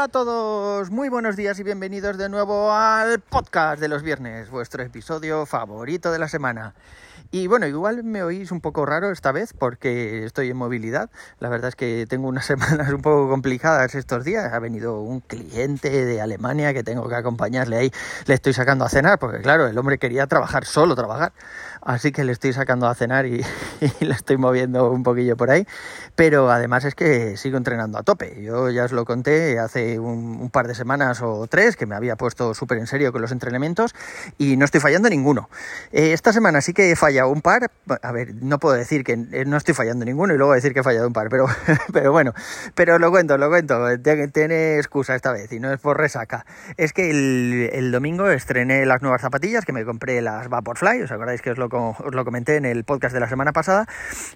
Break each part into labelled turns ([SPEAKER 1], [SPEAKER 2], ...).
[SPEAKER 1] Hola a todos, muy buenos días y bienvenidos de nuevo al podcast de los viernes, vuestro episodio favorito de la semana. Y bueno, igual me oís un poco raro esta vez porque estoy en movilidad. La verdad es que tengo unas semanas un poco complicadas estos días. Ha venido un cliente de Alemania que tengo que acompañarle ahí. Le estoy sacando a cenar porque claro, el hombre quería trabajar, solo trabajar. Así que le estoy sacando a cenar y, le estoy moviendo un poquillo por ahí. Pero además es que sigo entrenando a tope. Yo ya os lo conté hace un, par de semanas o tres que me había puesto súper en serio con los entrenamientos y no estoy fallando ninguno. Eh, esta semana sí que he fallado un par, a ver, no puedo decir que eh, no estoy fallando ninguno y luego decir que he fallado un par, pero, pero bueno, pero lo cuento, lo cuento, tiene excusa esta vez y no es por resaca. Es que el, domingo estrené las nuevas zapatillas, que me compré las Vaporfly, ¿os acordáis que os lo, comenté en el podcast de la semana pasada?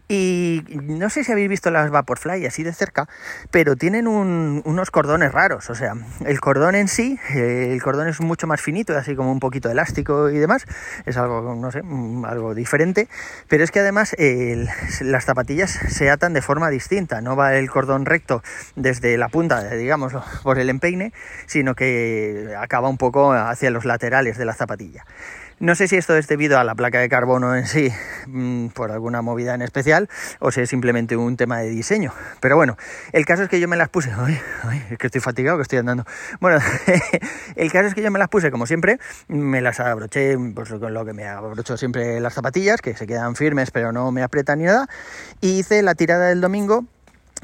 [SPEAKER 1] Y no sé si habéis visto las Vaporfly así de cerca, pero tienen unos cordones raros, o sea, el cordón en sí, eh, el cordón es mucho más finito, así como un poquito elástico y demás, es algo, no sé, algo diferente pero es que además las zapatillas se atan de forma distinta, no va el cordón recto desde la punta, digamos, por el empeine, sino que acaba un poco hacia los laterales de la zapatilla. No sé si esto es debido a la placa de carbono en sí, mm, por alguna movida en especial, o si es simplemente un tema de diseño. Pero bueno, el caso es que yo me las puse. Ay, ay, es que estoy fatigado, que estoy andando. Bueno, el caso es que yo me las puse como siempre, me las abroché pues, con lo que me abrocho siempre las zapatillas, que se quedan firmes pero no me aprietan ni nada. Y hice la tirada del domingo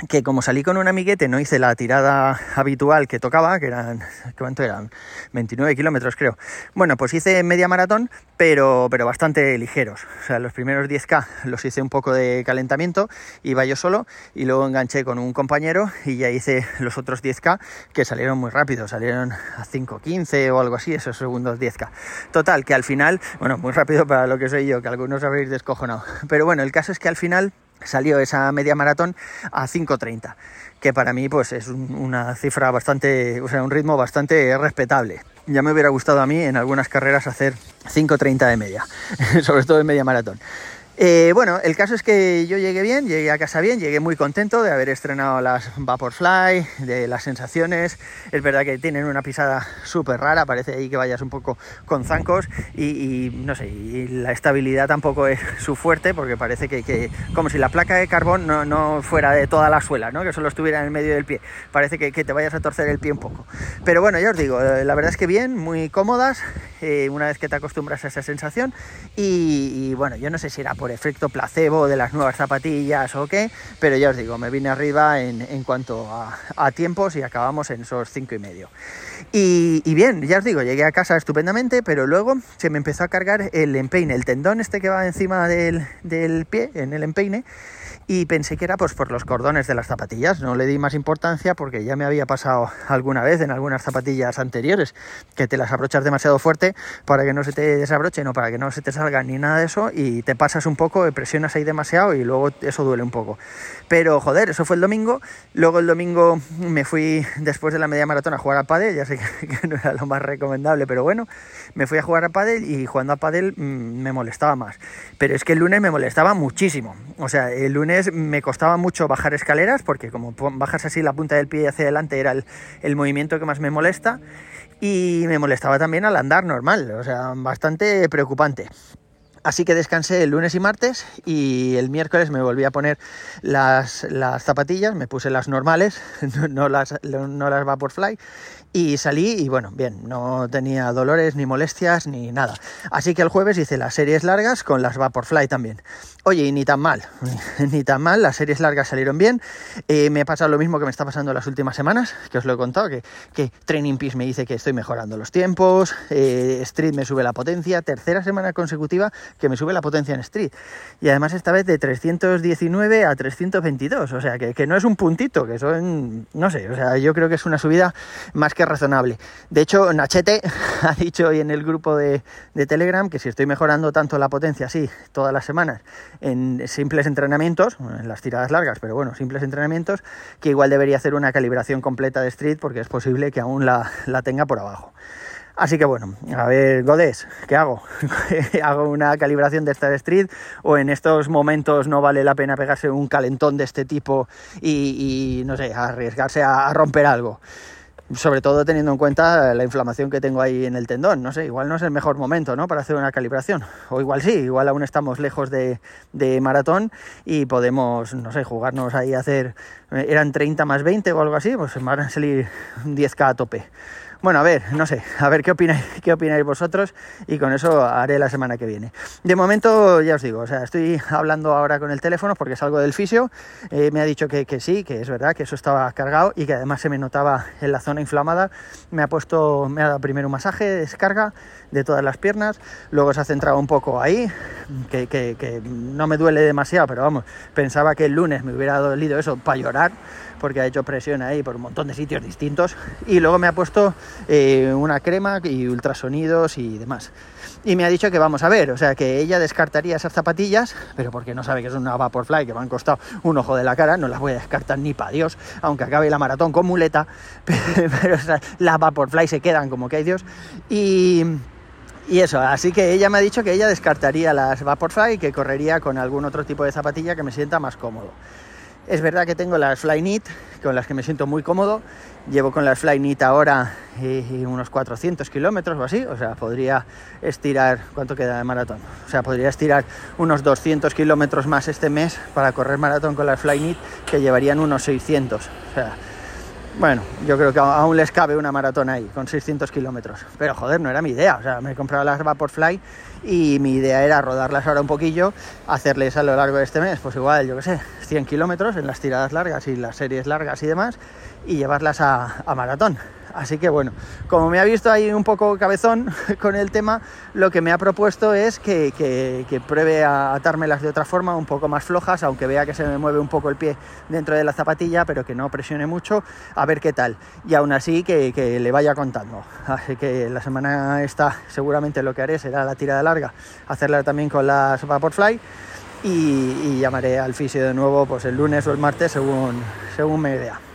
[SPEAKER 1] que como salí con un amiguete no hice la tirada habitual que tocaba, que eran, ¿cuánto eran? 29 kilómetros creo. Bueno, pues hice media maratón, pero, pero bastante ligeros. O sea, los primeros 10K los hice un poco de calentamiento, iba yo solo y luego enganché con un compañero y ya hice los otros 10K que salieron muy rápido, salieron a 5.15 o algo así, esos segundos 10K. Total, que al final, bueno, muy rápido para lo que soy yo, que algunos habréis descojonado. Pero bueno, el caso es que al final salió esa media maratón a 5.30, que para mí pues es una cifra bastante, o sea, un ritmo bastante respetable. Ya me hubiera gustado a mí en algunas carreras hacer 5.30 de media, sobre todo en media maratón. Eh, bueno, el caso es que yo llegué bien, llegué a casa bien, llegué muy contento de haber estrenado las Vaporfly, de las sensaciones. Es verdad que tienen una pisada súper rara, parece ahí que vayas un poco con zancos y, no sé, y la estabilidad tampoco es su fuerte porque parece que, como si la placa de carbón no, fuera de toda la suela, ¿no? que solo estuviera en el medio del pie. Parece que, te vayas a torcer el pie un poco. Pero bueno, ya os digo, eh, la verdad es que bien, muy cómodas, eh, una vez que te acostumbras a esa sensación y bueno, yo no sé si era por efecto placebo de las nuevas zapatillas o qué, pero ya os digo, me vine arriba en, cuanto a, tiempos y acabamos en esos cinco y medio. Y, bien, ya os digo, llegué a casa estupendamente, pero luego se me empezó a cargar el empeine, el tendón este que va encima del, del pie, en el empeine, y pensé que era pues por los cordones de las zapatillas. No le di más importancia porque ya me había pasado alguna vez en algunas zapatillas anteriores que te las abrochas demasiado fuerte para que no se te desabrochen o para que no se te salgan ni nada de eso y te pasas un poco, presionas ahí demasiado y luego eso duele un poco. Pero joder, eso fue el domingo. Luego el domingo me fui después de la media maratón a jugar a pádel, ya sé que, no era lo más recomendable, pero bueno, me fui a jugar a pádel y jugando a pádel mm, me molestaba más. Pero es que el lunes me molestaba muchísimo. O sea, el lunes me costaba mucho bajar escaleras porque como bajas así la punta del pie hacia adelante era el, movimiento que más me molesta y me molestaba también al andar normal, o sea, bastante preocupante. Así que descansé el lunes y martes y el miércoles me volví a poner las, las zapatillas, me puse las normales, no las, no las Vaporfly y salí y bueno, bien, no tenía dolores ni molestias ni nada. Así que el jueves hice las series largas con las Vaporfly también. Oye, y ni tan mal, ni tan mal, las series largas salieron bien. Eh, me ha pasado lo mismo que me está pasando las últimas semanas, que os lo he contado, que, que Training Peace me dice que estoy mejorando los tiempos, eh, Street me sube la potencia, tercera semana consecutiva que me sube la potencia en Street. Y además esta vez de 319 a 322, o sea, que, que no es un puntito, que son, no sé, o sea, yo creo que es una subida más que razonable. De hecho, Nachete ha dicho hoy en el grupo de, Telegram que si estoy mejorando tanto la potencia así todas las semanas en simples entrenamientos, en las tiradas largas, pero bueno, simples entrenamientos, que igual debería hacer una calibración completa de street porque es posible que aún la, la tenga por abajo. Así que bueno, a ver, Godes, ¿qué hago? ¿Hago una calibración de Star Street o en estos momentos no vale la pena pegarse un calentón de este tipo y, no sé, arriesgarse a, romper algo? Sobre todo teniendo en cuenta la inflamación que tengo ahí en el tendón, no sé, igual no es el mejor momento, ¿no? Para hacer una calibración. O igual sí, igual aún estamos lejos de, de maratón y podemos, no sé, jugarnos ahí a hacer, eran 30 más 20 o algo así, pues van a salir 10k a tope. Bueno, a ver, no sé, a ver qué opináis, qué opináis vosotros y con eso haré la semana que viene. De momento, ya os digo, o sea, estoy hablando ahora con el teléfono porque salgo del fisio. Eh, me ha dicho que, que, sí, que es verdad, que eso estaba cargado y que además se me notaba en la zona inflamada. Me ha puesto, me ha dado primero un masaje de descarga de todas las piernas, luego se ha centrado un poco ahí, que, no me duele demasiado, pero vamos, pensaba que el lunes me hubiera dolido eso para llorar porque ha hecho presión ahí por un montón de sitios distintos. Y luego me ha puesto eh, una crema y ultrasonidos y demás. Y me ha dicho que vamos a ver, o sea, que ella descartaría esas zapatillas, pero porque no sabe que es una Vaporfly que me han costado un ojo de la cara, no las voy a descartar ni para Dios, aunque acabe la maratón con muleta, pero, las Vaporfly se quedan como que hay Dios. Y, y eso, así que ella me ha dicho que ella descartaría las Vaporfly y que correría con algún otro tipo de zapatilla que me sienta más cómodo. Es verdad que tengo las Flyknit, con las que me siento muy cómodo. Llevo con las Flyknit ahora eh, unos 400 kilómetros o así, o sea, podría estirar, ¿cuánto queda de maratón? O sea, podría estirar unos 200 kilómetros más este mes para correr maratón con las Flyknit, que llevarían unos 600. O bueno, yo creo que aún les cabe una maratón ahí, con 600 kilómetros. Pero joder, no era mi idea. O sea, me he comprado las Vaporfly y mi idea era rodarlas ahora un poquillo, hacerles a lo largo de este mes, pues igual, yo qué sé, 100 kilómetros en las tiradas largas y las series largas y demás, y llevarlas a, a maratón. Así que bueno, como me ha visto ahí un poco cabezón con el tema, lo que me ha propuesto es que, pruebe a atármelas de otra forma, un poco más flojas, aunque vea que se me mueve un poco el pie dentro de la zapatilla, pero que no presione mucho, a ver qué tal. Y aún así que, le vaya contando. Así que la semana esta seguramente lo que haré será la tirada larga, hacerla también con las Vaporfly. Y, y llamaré al fisio de nuevo pues el lunes o el martes según, según me vea.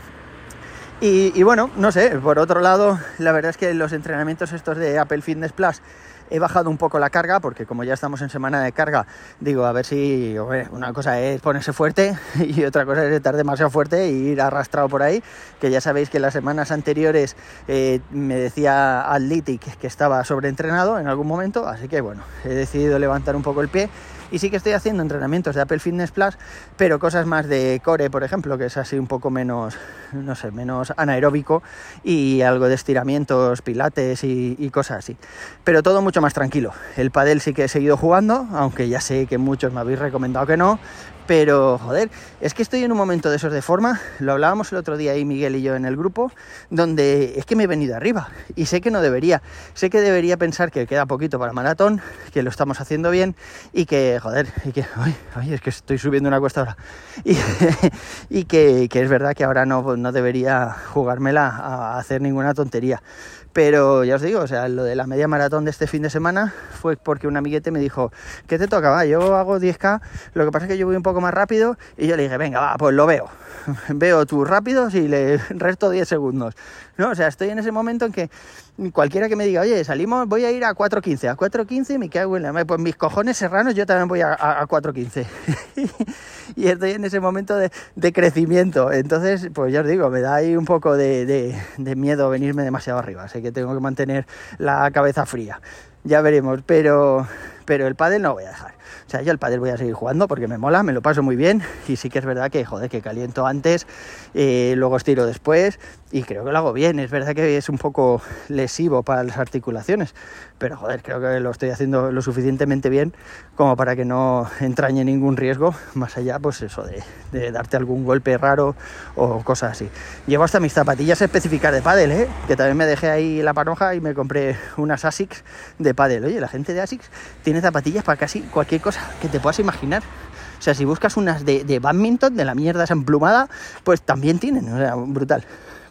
[SPEAKER 1] Y, bueno, no sé, por otro lado, la verdad es que los entrenamientos estos de Apple Fitness Plus he bajado un poco la carga porque como ya estamos en semana de carga, digo, a ver si una cosa es ponerse fuerte y otra cosa es estar demasiado fuerte e ir arrastrado por ahí, que ya sabéis que las semanas anteriores eh, me decía Athletic que estaba sobreentrenado en algún momento, así que bueno, he decidido levantar un poco el pie. Y sí que estoy haciendo entrenamientos de Apple Fitness Plus, pero cosas más de core, por ejemplo, que es así un poco menos, no sé, menos anaeróbico y algo de estiramientos, pilates y, cosas así. Pero todo mucho más tranquilo. El padel sí que he seguido jugando, aunque ya sé que muchos me habéis recomendado que no, pero, joder, es que estoy en un momento de esos de forma, lo hablábamos el otro día ahí Miguel y yo en el grupo, donde es que me he venido arriba y sé que no debería, sé que debería pensar que queda poquito para maratón, que lo estamos haciendo bien y que, joder, y que, ay, es que estoy subiendo una cuesta ahora, y, que, que, es verdad que ahora no, no debería jugármela a hacer ninguna tontería. Pero ya os digo, o sea, lo de la media maratón de este fin de semana fue porque un amiguete me dijo, ¿qué te toca? Va, yo hago 10K, lo que pasa es que yo voy un poco más rápido y yo le dije, venga, va, pues lo veo. veo tus rápidos y le resto 10 segundos. ¿no? O sea, estoy en ese momento en que cualquiera que me diga, oye, salimos, voy a ir a 4.15, a 4.15 me cago en. Pues mis cojones serranos yo también voy a, a, 4.15. y estoy en ese momento de, crecimiento. Entonces, pues ya os digo, me da ahí un poco de, miedo venirme demasiado arriba. Sé que tengo que mantener la cabeza fría. Ya veremos, pero, pero el pádel no voy a dejar. O sea, yo el pádel voy a seguir jugando porque me mola, me lo paso muy bien y sí que es verdad que, joder, que caliento antes, eh, luego estiro después y creo que lo hago bien. Es verdad que es un poco lesivo para las articulaciones, pero joder, creo que lo estoy haciendo lo suficientemente bien como para que no entrañe ningún riesgo, más allá, pues eso, de, darte algún golpe raro o cosas así. Llevo hasta mis zapatillas específicas de pádel, ¿eh? que también me dejé ahí la panoja y me compré unas ASICS de pádel. Oye, la gente de ASICS tiene zapatillas para casi cualquier cosa que te puedas imaginar. O sea, si buscas unas de, badminton, de la mierda esa emplumada, pues también tienen, o sea, brutal.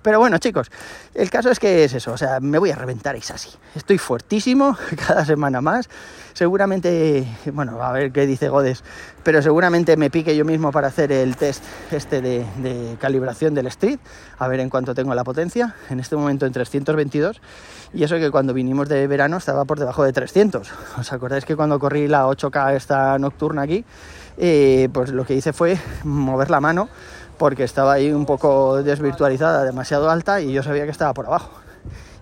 [SPEAKER 1] Pero bueno, chicos, el caso es que es eso, o sea, me voy a reventar así. Estoy fuertísimo cada semana más. Seguramente, bueno, a ver qué dice Godes, pero seguramente me pique yo mismo para hacer el test este de, de calibración del Street, a ver en cuánto tengo la potencia. En este momento en 322 y eso que cuando vinimos de verano estaba por debajo de 300. ¿Os acordáis que cuando corrí la 8K esta nocturna aquí, eh, pues lo que hice fue mover la mano porque estaba ahí un poco desvirtualizada, demasiado alta y yo sabía que estaba por abajo.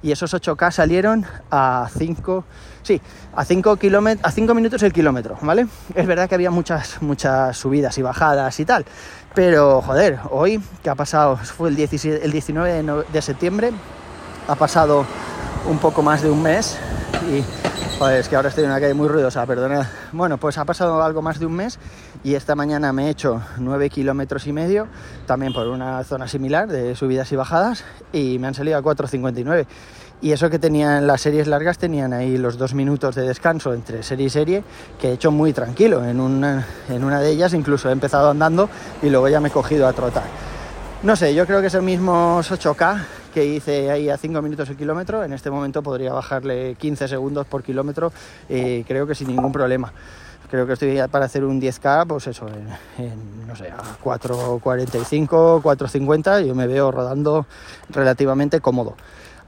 [SPEAKER 1] Y esos 8K salieron a 5, sí, a 5 a 5 minutos el kilómetro, ¿vale? Es verdad que había muchas, muchas subidas y bajadas y tal, pero joder, hoy que ha pasado, fue el, 17, el 19 de septiembre, ha pasado un poco más de un mes y pues que ahora estoy en una calle muy ruidosa, perdona. Bueno, pues ha pasado algo más de un mes y esta mañana me he hecho 9 kilómetros y medio, también por una zona similar de subidas y bajadas y me han salido a 4.59. Y eso que tenían las series largas, tenían ahí los dos minutos de descanso entre serie y serie, que he hecho muy tranquilo. En una, en una de ellas incluso he empezado andando y luego ya me he cogido a trotar. No sé, yo creo que esos mismos 8K que hice ahí a 5 minutos el kilómetro, en este momento podría bajarle 15 segundos por kilómetro, eh, creo que sin ningún problema. Creo que estoy para hacer un 10K, pues eso, en, no sé, a 4.45, 4.50, yo me veo rodando relativamente cómodo.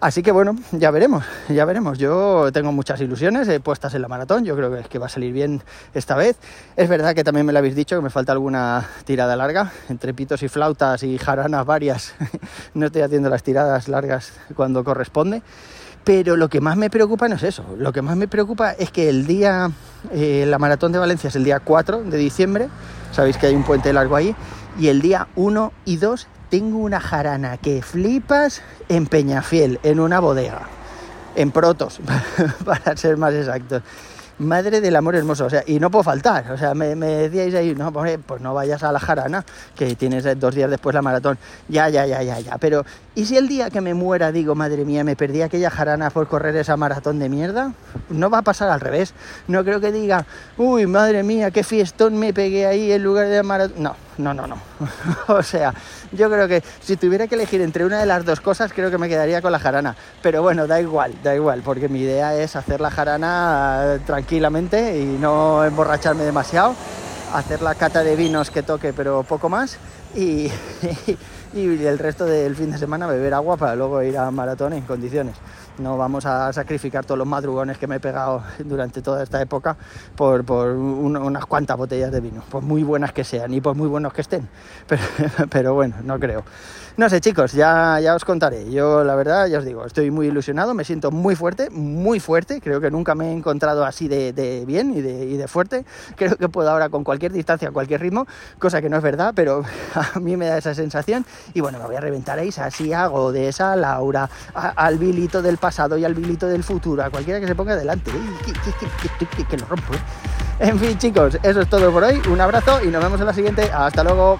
[SPEAKER 1] Así que bueno, ya veremos, ya veremos. Yo tengo muchas ilusiones eh, puestas en la maratón, yo creo que, que va a salir bien esta vez. Es verdad que también me lo habéis dicho, que me falta alguna tirada larga, entre pitos y flautas y jaranas varias. no estoy haciendo las tiradas largas cuando corresponde. Pero lo que más me preocupa no es eso, lo que más me preocupa es que el día, eh, la maratón de Valencia es el día 4 de diciembre, sabéis que hay un puente largo ahí, y el día 1 y 2 tengo una jarana que flipas en Peñafiel, en una bodega, en Protos, para ser más exactos. Madre del amor hermoso, o sea, y no puedo faltar, o sea, me, decíais ahí, no, pues, pues no vayas a la jarana, que tienes dos días después la maratón, ya, ya, ya, ya, ya, pero ¿y si el día que me muera digo, madre mía, me perdí aquella jarana por correr esa maratón de mierda? No va a pasar al revés, no creo que diga, uy, madre mía, qué fiestón me pegué ahí en lugar de maratón, no, no, no, no, o sea, yo creo que si tuviera que elegir entre una de las dos cosas, creo que me quedaría con la jarana, pero bueno, da igual, da igual, porque mi idea es hacer la jarana tranquila tranquilamente y no emborracharme demasiado, hacer la cata de vinos que toque, pero poco más, y, y el resto del fin de semana beber agua para luego ir a maratón en condiciones. No vamos a sacrificar todos los madrugones que me he pegado durante toda esta época por, por unas cuantas botellas de vino, por muy buenas que sean y por muy buenos que estén. Pero, bueno, no creo. No sé, chicos, ya, ya os contaré. Yo, la verdad, ya os digo, estoy muy ilusionado, me siento muy fuerte, muy fuerte. Creo que nunca me he encontrado así de, bien y de, y de, fuerte. Creo que puedo ahora con cualquier distancia, cualquier ritmo, cosa que no es verdad, pero a mí me da esa sensación. Y bueno, me voy a reventar así hago de esa Laura, al bilito del pasado y al bilito del futuro, a cualquiera que se ponga delante. Que, que lo rompo. ¿eh? En fin, chicos, eso es todo por hoy. Un abrazo y nos vemos en la siguiente. Hasta luego.